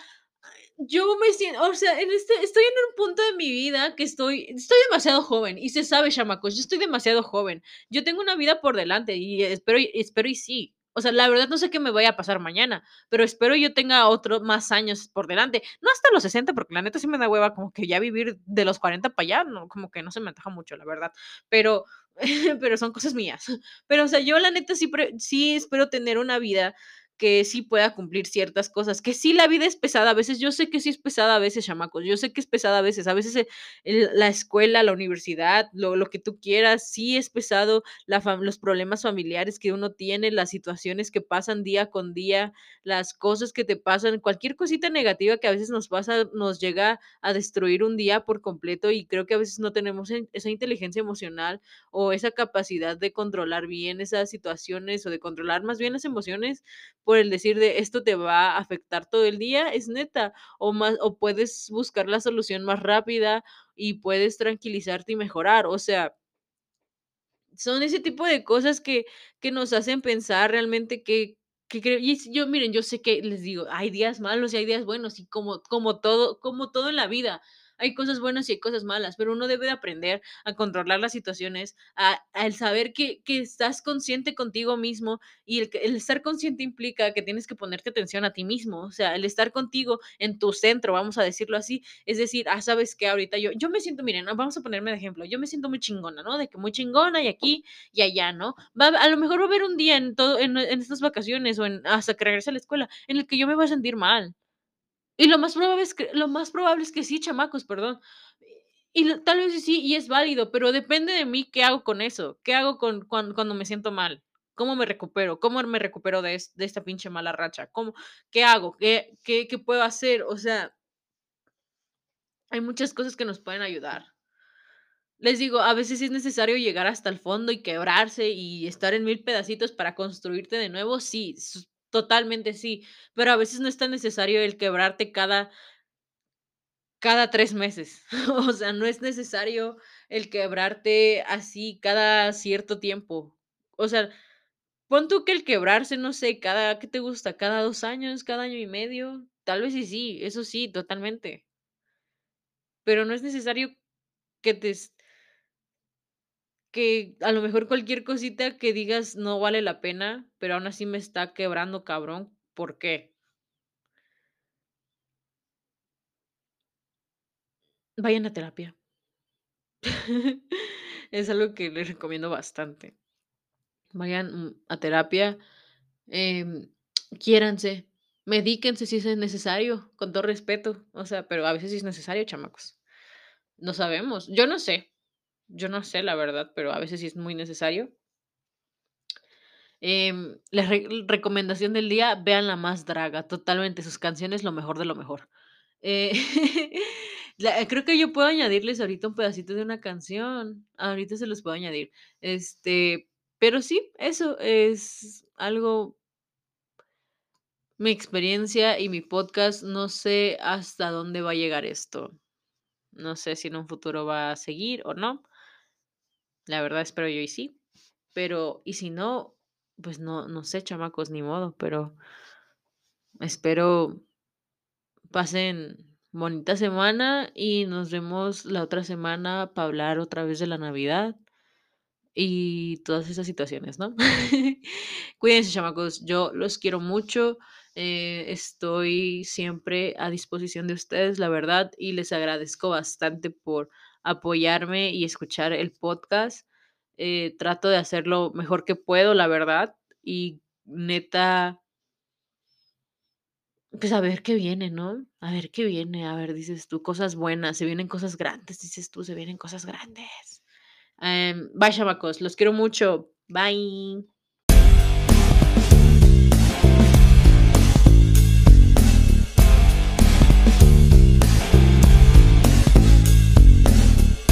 yo me siento, o sea, en este estoy en un punto de mi vida que estoy estoy demasiado joven y se sabe, chamacos, yo estoy demasiado joven. Yo tengo una vida por delante y espero espero y sí. O sea, la verdad no sé qué me vaya a pasar mañana, pero espero yo tenga otro más años por delante. No hasta los 60 porque la neta sí me da hueva como que ya vivir de los 40 para allá, no, como que no se me antoja mucho, la verdad. Pero [LAUGHS] pero son cosas mías. Pero, o sea, yo la neta sí sí espero tener una vida que sí pueda cumplir ciertas cosas, que sí la vida es pesada, a veces. Yo sé que sí es pesada a veces, chamacos, yo sé que es pesada a veces, a veces, eh, la escuela, la universidad, lo lo que tú quieras, sí es pesado, los problemas familiares que uno tiene, las situaciones que pasan día con día, las cosas que te pasan, cualquier cosita negativa que a veces nos pasa, nos llega a destruir un día por completo, y creo que a veces no tenemos en esa inteligencia emocional o esa capacidad de controlar bien esas situaciones, o de controlar más bien las emociones, por el decir de esto te va a afectar todo el día, es neta, o más o puedes buscar la solución más rápida y puedes tranquilizarte y mejorar, o sea, son ese tipo de cosas que que nos hacen pensar realmente que que que y yo, miren, yo sé que les digo, hay días malos y hay días buenos, y como como todo como todo en la vida, hay cosas buenas y hay cosas malas, pero uno debe de aprender a controlar las situaciones, a al saber que que estás consciente contigo mismo, y el que el estar consciente implica que tienes que ponerte atención a ti mismo, o sea, el estar contigo en tu centro, vamos a decirlo así, es decir, ah, ¿sabes qué? Ahorita yo yo me siento, miren, vamos a ponerme de ejemplo, yo me siento muy chingona, ¿no? De que muy chingona y aquí y allá, ¿no? Va a lo mejor va a haber un día en todo en estas vacaciones o en hasta que regrese a la escuela, en el que yo me voy a sentir mal. Y lo más probable es que lo más probable es que sí, chamacos, perdón. Y lo tal vez sí, y es válido, pero depende de mí qué hago con eso, qué hago con cuan cuando me siento mal, cómo me recupero, cómo me recupero de de esta pinche mala racha, cómo qué hago, qué qué qué puedo hacer, o sea, hay muchas cosas que nos pueden ayudar. Les digo, a veces es necesario llegar hasta el fondo y quebrarse y estar en mil pedacitos para construirte de nuevo, sí, totalmente sí, pero a veces no es tan necesario el quebrarte cada cada 3 meses. [LAUGHS] O sea, no es necesario el quebrarte así cada cierto tiempo. O sea, pon tú que el quebrarse, no sé, cada, ¿qué te gusta? Cada 2 años, cada año y medio, tal vez y sí, eso sí, totalmente, pero no es necesario que te Que a lo mejor cualquier cosita que digas no vale la pena, pero aún así me está quebrando cabrón, ¿por qué? Vayan a terapia. [LAUGHS] Es algo que les recomiendo bastante. Vayan, a terapia, em, quiéranse, Medíquense si es necesario, con todo respeto, o sea, pero a veces es necesario, chamacos. No sabemos, yo no sé, yo no sé la verdad, pero a veces sí es muy necesario. Em, la re recomendación del día, vean La Más Draga, totalmente, sus canciones lo mejor de lo mejor. Eh, [LAUGHS] la creo que yo puedo añadirles ahorita un pedacito de una canción, ahorita se los puedo añadir, este, pero sí, eso es algo mi experiencia y mi podcast, no sé hasta dónde va a llegar esto. No sé si en un futuro va a seguir o no. La verdad espero yo y sí, pero, y si no, pues no no sé, chamacos, ni modo, pero espero pasen bonita semana y nos vemos la otra semana para hablar otra vez de la Navidad y todas esas situaciones, ¿no? [LAUGHS] Cuídense, chamacos, yo los quiero mucho, eh, estoy siempre a disposición de ustedes, la verdad, y les agradezco bastante por apoyarme y escuchar el podcast. Eh, trato de hacer lo mejor que puedo, la verdad, y neta pues a ver qué viene, ¿no? A ver qué viene, a ver, dices tú, cosas buenas, se vienen cosas grandes, dices tú, se vienen cosas grandes. Em, bye, chamacos, los quiero mucho. Bye.